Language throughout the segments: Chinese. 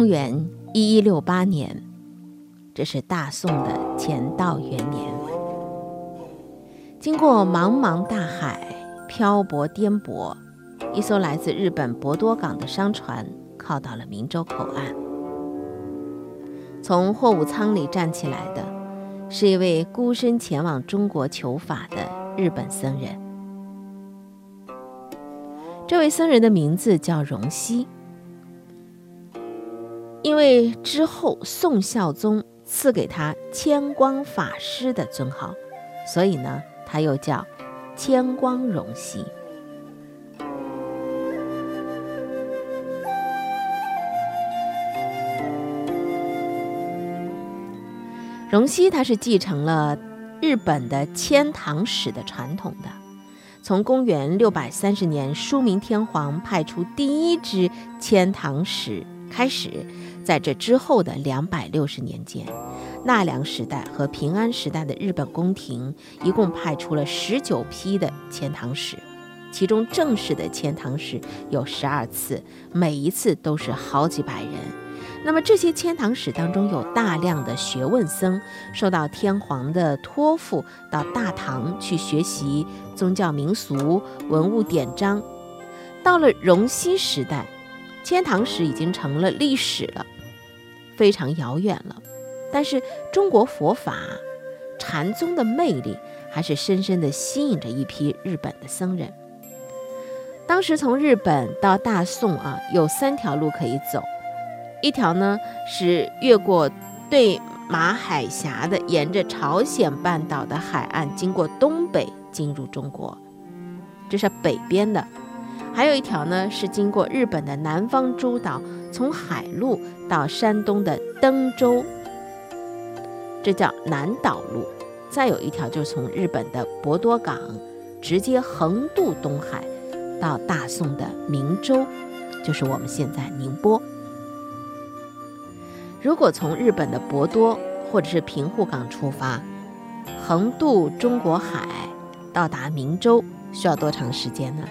公元一一六八年，这是大宋的乾道元年。经过茫茫大海，漂泊颠簸，一艘来自日本博多港的商船靠到了明州口岸。从货物舱里站起来的，是一位孤身前往中国求法的日本僧人。这位僧人的名字叫荣西。因为之后宋孝宗赐给他千光法师的尊号，所以呢，他又叫千光荣熙。荣熙他是继承了日本的迁唐史的传统的，从公元六百三十年书明天皇派出第一支迁唐使开始。在这之后的两百六十年间，纳凉时代和平安时代的日本宫廷一共派出了十九批的遣唐使，其中正式的遣唐使有十二次，每一次都是好几百人。那么这些遣唐使当中有大量的学问僧，受到天皇的托付，到大唐去学习宗教民俗、文物典章。到了荣西时代，遣唐使已经成了历史了。非常遥远了，但是中国佛法禅宗的魅力还是深深地吸引着一批日本的僧人。当时从日本到大宋啊，有三条路可以走，一条呢是越过对马海峡的，沿着朝鲜半岛的海岸，经过东北进入中国，这是北边的；还有一条呢是经过日本的南方诸岛。从海路到山东的登州，这叫南岛路；再有一条就是从日本的博多港直接横渡东海，到大宋的明州，就是我们现在宁波。如果从日本的博多或者是平户港出发，横渡中国海到达明州，需要多长时间呢？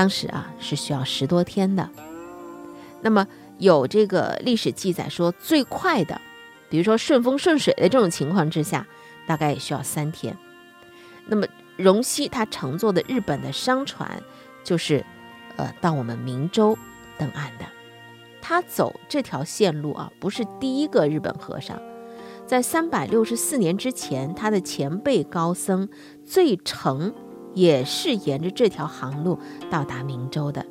当时啊是需要十多天的。那么有这个历史记载说，最快的，比如说顺风顺水的这种情况之下，大概也需要三天。那么荣西他乘坐的日本的商船，就是，呃，到我们明州登岸的。他走这条线路啊，不是第一个日本和尚，在三百六十四年之前，他的前辈高僧最成也是沿着这条航路到达明州的。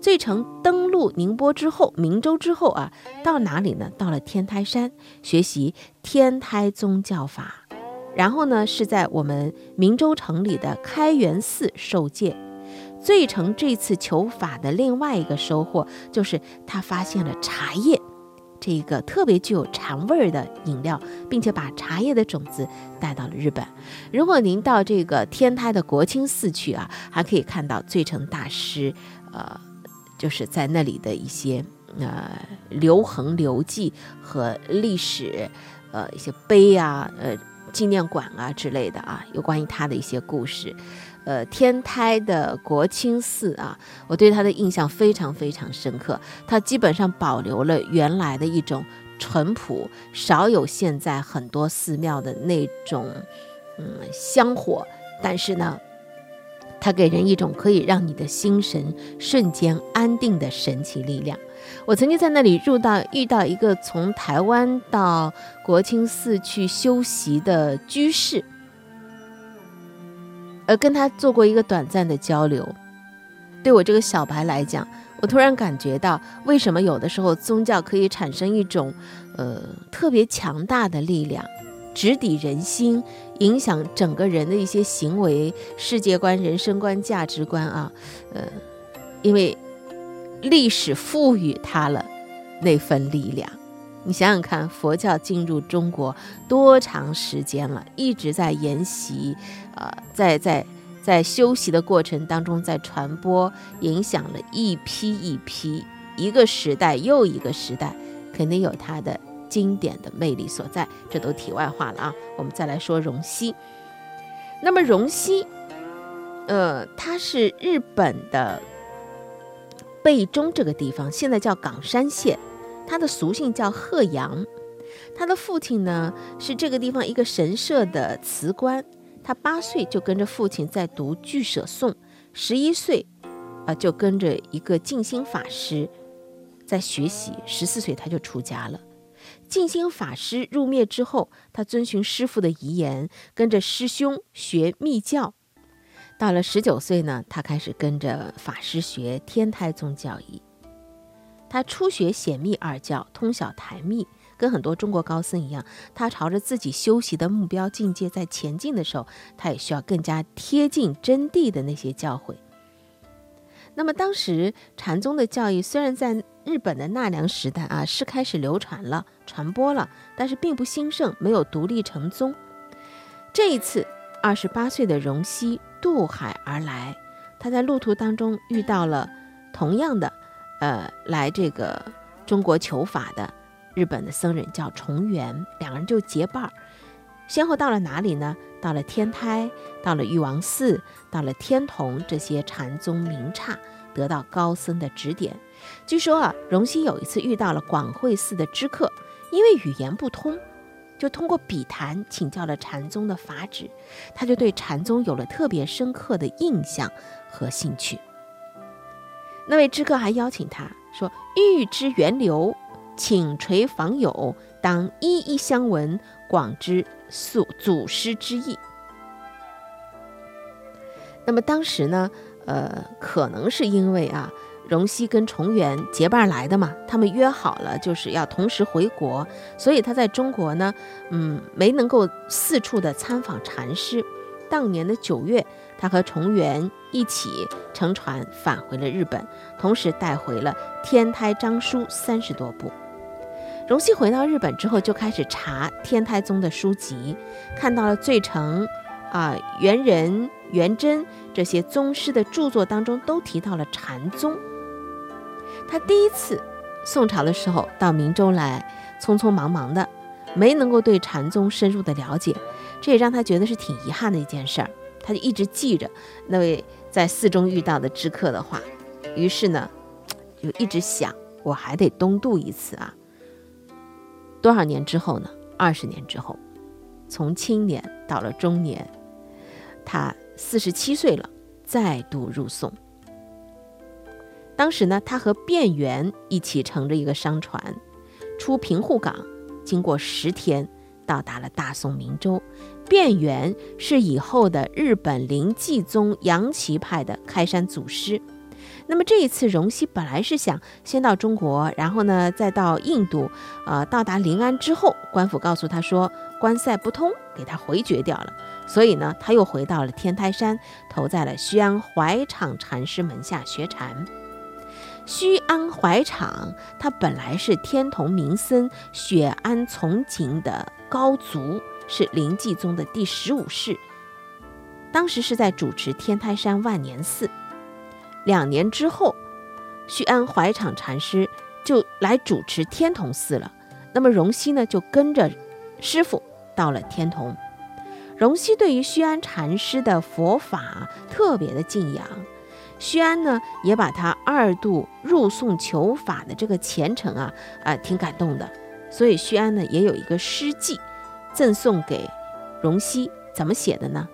醉城登陆宁波之后，明州之后啊，到哪里呢？到了天台山学习天台宗教法，然后呢是在我们明州城里的开元寺受戒。醉城这次求法的另外一个收获，就是他发现了茶叶这个特别具有禅味儿的饮料，并且把茶叶的种子带到了日本。如果您到这个天台的国清寺去啊，还可以看到醉成大师，呃。就是在那里的一些呃留痕留迹和历史，呃一些碑啊，呃纪念馆啊之类的啊，有关于他的一些故事。呃，天台的国清寺啊，我对它的印象非常非常深刻。它基本上保留了原来的一种淳朴，少有现在很多寺庙的那种嗯香火，但是呢。它给人一种可以让你的心神瞬间安定的神奇力量。我曾经在那里入到遇到一个从台湾到国清寺去修习的居士，而跟他做过一个短暂的交流。对我这个小白来讲，我突然感觉到，为什么有的时候宗教可以产生一种呃特别强大的力量。直抵人心，影响整个人的一些行为、世界观、人生观、价值观啊，呃，因为历史赋予他了那份力量。你想想看，佛教进入中国多长时间了？一直在研习，呃，在在在修习的过程当中，在传播，影响了一批一批，一个时代又一个时代，肯定有它的。经典的魅力所在，这都题外话了啊。我们再来说荣西。那么荣西，呃，它是日本的贝中这个地方，现在叫冈山县，他的俗姓叫贺阳，他的父亲呢是这个地方一个神社的祠官。他八岁就跟着父亲在读《俱舍颂》，十一岁，啊，就跟着一个静心法师在学习。十四岁他就出家了。静心法师入灭之后，他遵循师傅的遗言，跟着师兄学密教。到了十九岁呢，他开始跟着法师学天台宗教义。他初学显密二教，通晓台密。跟很多中国高僧一样，他朝着自己修习的目标境界在前进的时候，他也需要更加贴近真谛的那些教诲。那么当时禅宗的教义虽然在日本的纳凉时代啊是开始流传了、传播了，但是并不兴盛，没有独立成宗。这一次，二十八岁的荣西渡海而来，他在路途当中遇到了同样的，呃，来这个中国求法的。日本的僧人叫重元，两个人就结伴儿，先后到了哪里呢？到了天台，到了玉王寺，到了天童这些禅宗名刹，得到高僧的指点。据说啊，荣西有一次遇到了广惠寺的知客，因为语言不通，就通过笔谈请教了禅宗的法旨，他就对禅宗有了特别深刻的印象和兴趣。那位知客还邀请他说：“欲知源流。”请垂访友，当一一相闻，广知祖祖师之意。那么当时呢，呃，可能是因为啊，荣西跟重元结伴来的嘛，他们约好了就是要同时回国，所以他在中国呢，嗯，没能够四处的参访禅师。当年的九月，他和重元一起乘船返回了日本，同时带回了《天台章书》三十多部。荣西回到日本之后，就开始查天台宗的书籍，看到了最澄、啊元仁、元贞这些宗师的著作当中都提到了禅宗。他第一次宋朝的时候到明州来，匆匆忙忙的，没能够对禅宗深入的了解，这也让他觉得是挺遗憾的一件事儿。他就一直记着那位在寺中遇到的知客的话，于是呢，就一直想，我还得东渡一次啊。多少年之后呢？二十年之后，从青年到了中年，他四十七岁了，再度入宋。当时呢，他和卞元一起乘着一个商船，出平户港，经过十天，到达了大宋明州。卞元是以后的日本灵济宗杨岐派的开山祖师。那么这一次，荣西本来是想先到中国，然后呢再到印度，呃，到达临安之后，官府告诉他说关塞不通，给他回绝掉了。所以呢，他又回到了天台山，投在了西安怀场禅师门下学禅。须安怀场，他本来是天童名僧雪安从景的高足，是灵济宗的第十五世，当时是在主持天台山万年寺。两年之后，须安怀场禅师就来主持天童寺了。那么荣西呢，就跟着师傅到了天童。荣西对于须安禅师的佛法特别的敬仰，须安呢也把他二度入宋求法的这个虔诚啊啊挺感动的。所以须安呢也有一个诗记赠送给荣西，怎么写的呢？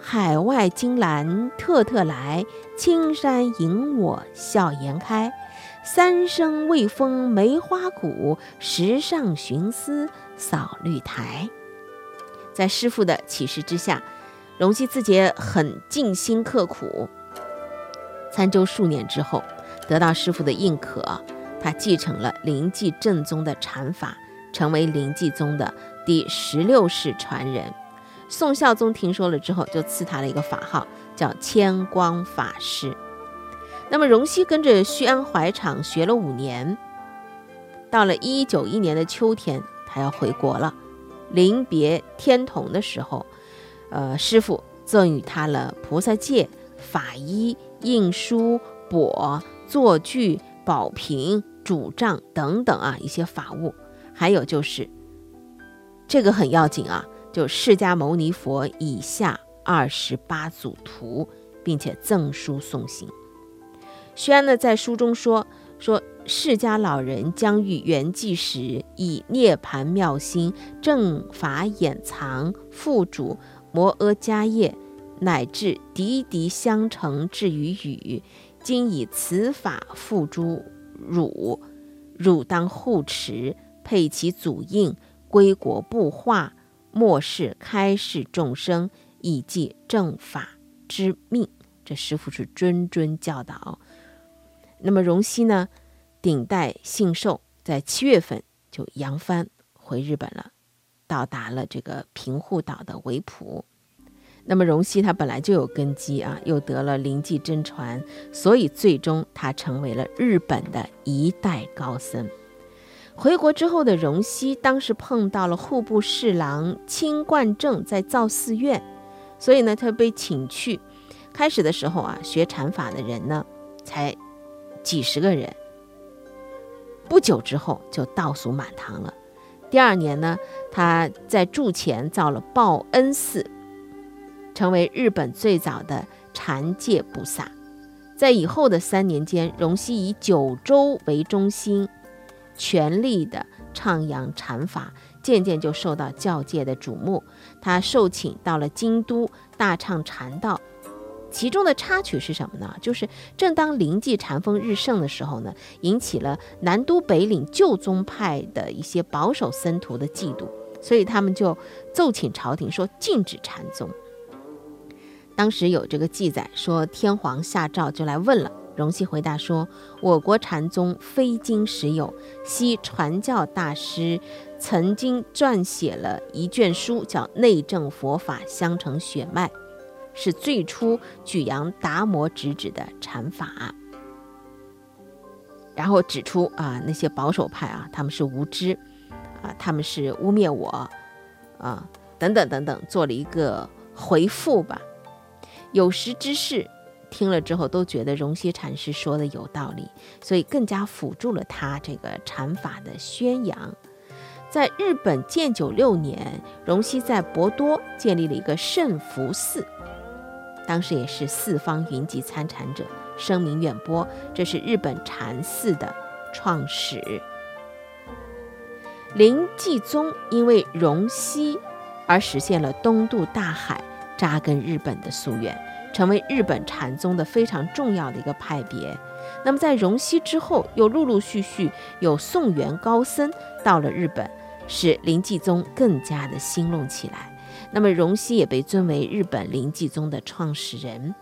海外金兰特特来，青山迎我笑颜开。三生未封梅花谷，石上寻思扫绿苔。在师傅的启示之下，荣西自己很尽心刻苦，参究数年之后，得到师傅的认可，他继承了灵济正宗的禅法，成为灵济宗的第十六世传人。宋孝宗听说了之后，就赐他了一个法号，叫千光法师。那么荣西跟着须安怀场学了五年，到了一九一年的秋天，他要回国了。临别天童的时候，呃，师傅赠予他了菩萨戒、法衣、印书、帛、作具、宝瓶、主杖等等啊一些法物，还有就是这个很要紧啊。就释迦牟尼佛以下二十八组图，并且赠书送行。宣呢在书中说，说释迦老人将遇圆寂时，以涅盘妙心正法掩藏付主摩诃迦叶，乃至滴滴相承至于语，今以此法付诸汝，汝当护持，配其祖印，归国布化，末世开示众生，以济正法之命。这师傅是谆谆教导。那么荣西呢，顶戴信寿，在七月份就扬帆回日本了，到达了这个平户岛的维普。那么荣西他本来就有根基啊，又得了灵济真传，所以最终他成为了日本的一代高僧。回国之后的荣西，当时碰到了户部侍郎清冠正在造寺院，所以呢，他被请去。开始的时候啊，学禅法的人呢，才。几十个人，不久之后就倒数满堂了。第二年呢，他在筑前造了报恩寺，成为日本最早的禅戒菩萨。在以后的三年间，荣西以九州为中心，全力的唱扬禅法，渐渐就受到教界的瞩目。他受请到了京都，大唱禅道。其中的插曲是什么呢？就是正当灵济禅风日盛的时候呢，引起了南都北岭旧宗派的一些保守僧徒的嫉妒，所以他们就奏请朝廷说禁止禅宗。当时有这个记载说，天皇下诏就来问了，荣西回答说：“我国禅宗非经实有，昔传教大师曾经撰写了一卷书，叫《内证佛法相承血脉》。”是最初举扬达摩直指的禅法，然后指出啊那些保守派啊他们是无知，啊他们是污蔑我，啊等等等等，做了一个回复吧。有识之士听了之后都觉得荣西禅师说的有道理，所以更加辅助了他这个禅法的宣扬。在日本建久六年，荣西在博多建立了一个圣福寺。当时也是四方云集参禅者，声名远播。这是日本禅寺的创始。灵济宗因为荣西而实现了东渡大海、扎根日本的夙愿，成为日本禅宗的非常重要的一个派别。那么在荣西之后，又陆陆续续有宋元高僧到了日本，使灵济宗更加的兴隆起来。那么荣西也被尊为日本灵济宗的创始人。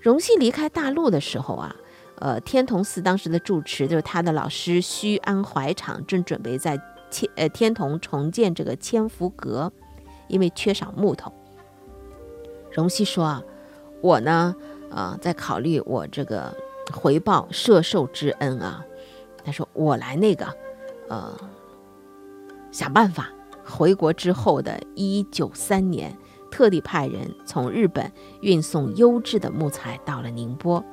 荣西离开大陆的时候啊，呃，天童寺当时的住持就是他的老师须安怀场，正准备在天呃天童重建这个千福阁，因为缺少木头。荣西说啊，我呢，啊，在考虑我这个回报摄受之恩啊。他说我来那个，呃，想办法。回国之后的一九三年，特地派人从日本运送优质的木材到了宁波。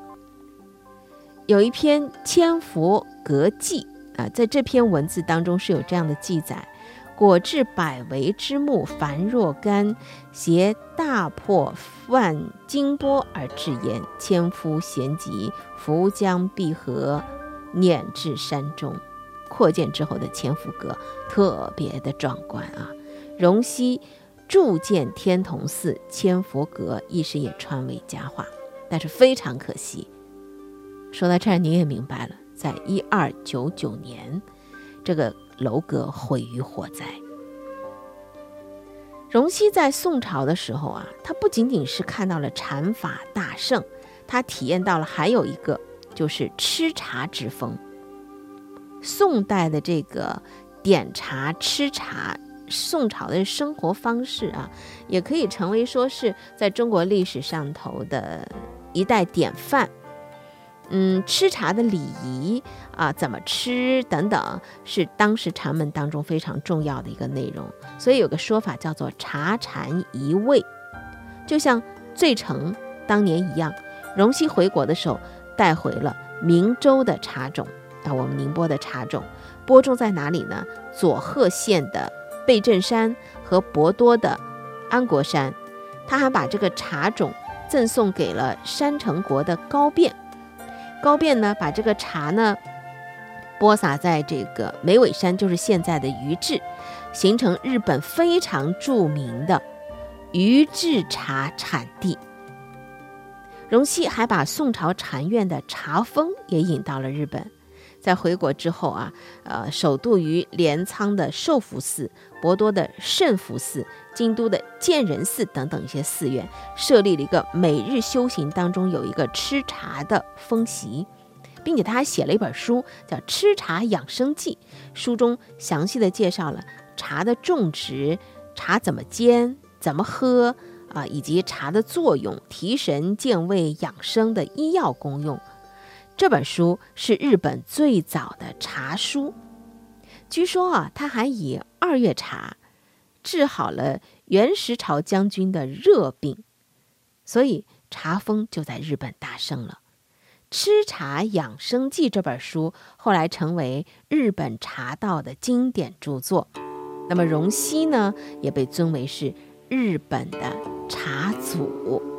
有一篇《千佛阁记》啊，在这篇文字当中是有这样的记载：果至百围之木，凡若干，携大破万金波而至焉。千夫咸集，浮江碧河，碾至山中。扩建之后的千佛阁特别的壮观啊！荣西铸建天童寺千佛阁，一时也传为佳话。但是非常可惜，说到这儿你也明白了，在一二九九年，这个楼阁毁于火灾。荣西在宋朝的时候啊，他不仅仅是看到了禅法大盛，他体验到了还有一个就是吃茶之风。宋代的这个点茶吃茶，宋朝的生活方式啊，也可以成为说是在中国历史上头的一代典范。嗯，吃茶的礼仪啊，怎么吃等等，是当时禅门当中非常重要的一个内容。所以有个说法叫做“茶禅一味”，就像醉成当年一样，荣西回国的时候带回了明州的茶种。啊我们宁波的茶种播种在哪里呢？佐贺县的贝镇山和博多的安国山。他还把这个茶种赠送给了山城国的高变。高辩呢，把这个茶呢播撒在这个眉尾山，就是现在的鱼治，形成日本非常著名的鱼治茶产地。荣西还把宋朝禅院的茶风也引到了日本。在回国之后啊，呃，首度于镰仓的寿福寺、博多的圣福寺、京都的建仁寺等等一些寺院，设立了一个每日修行当中有一个吃茶的风习，并且他还写了一本书，叫《吃茶养生记》，书中详细的介绍了茶的种植、茶怎么煎、怎么喝啊，以及茶的作用、提神健胃、养生的医药功用。这本书是日本最早的茶书，据说啊，他还以二月茶治好了元石朝将军的热病，所以茶风就在日本大盛了。《吃茶养生记》这本书后来成为日本茶道的经典著作。那么荣西呢，也被尊为是日本的茶祖。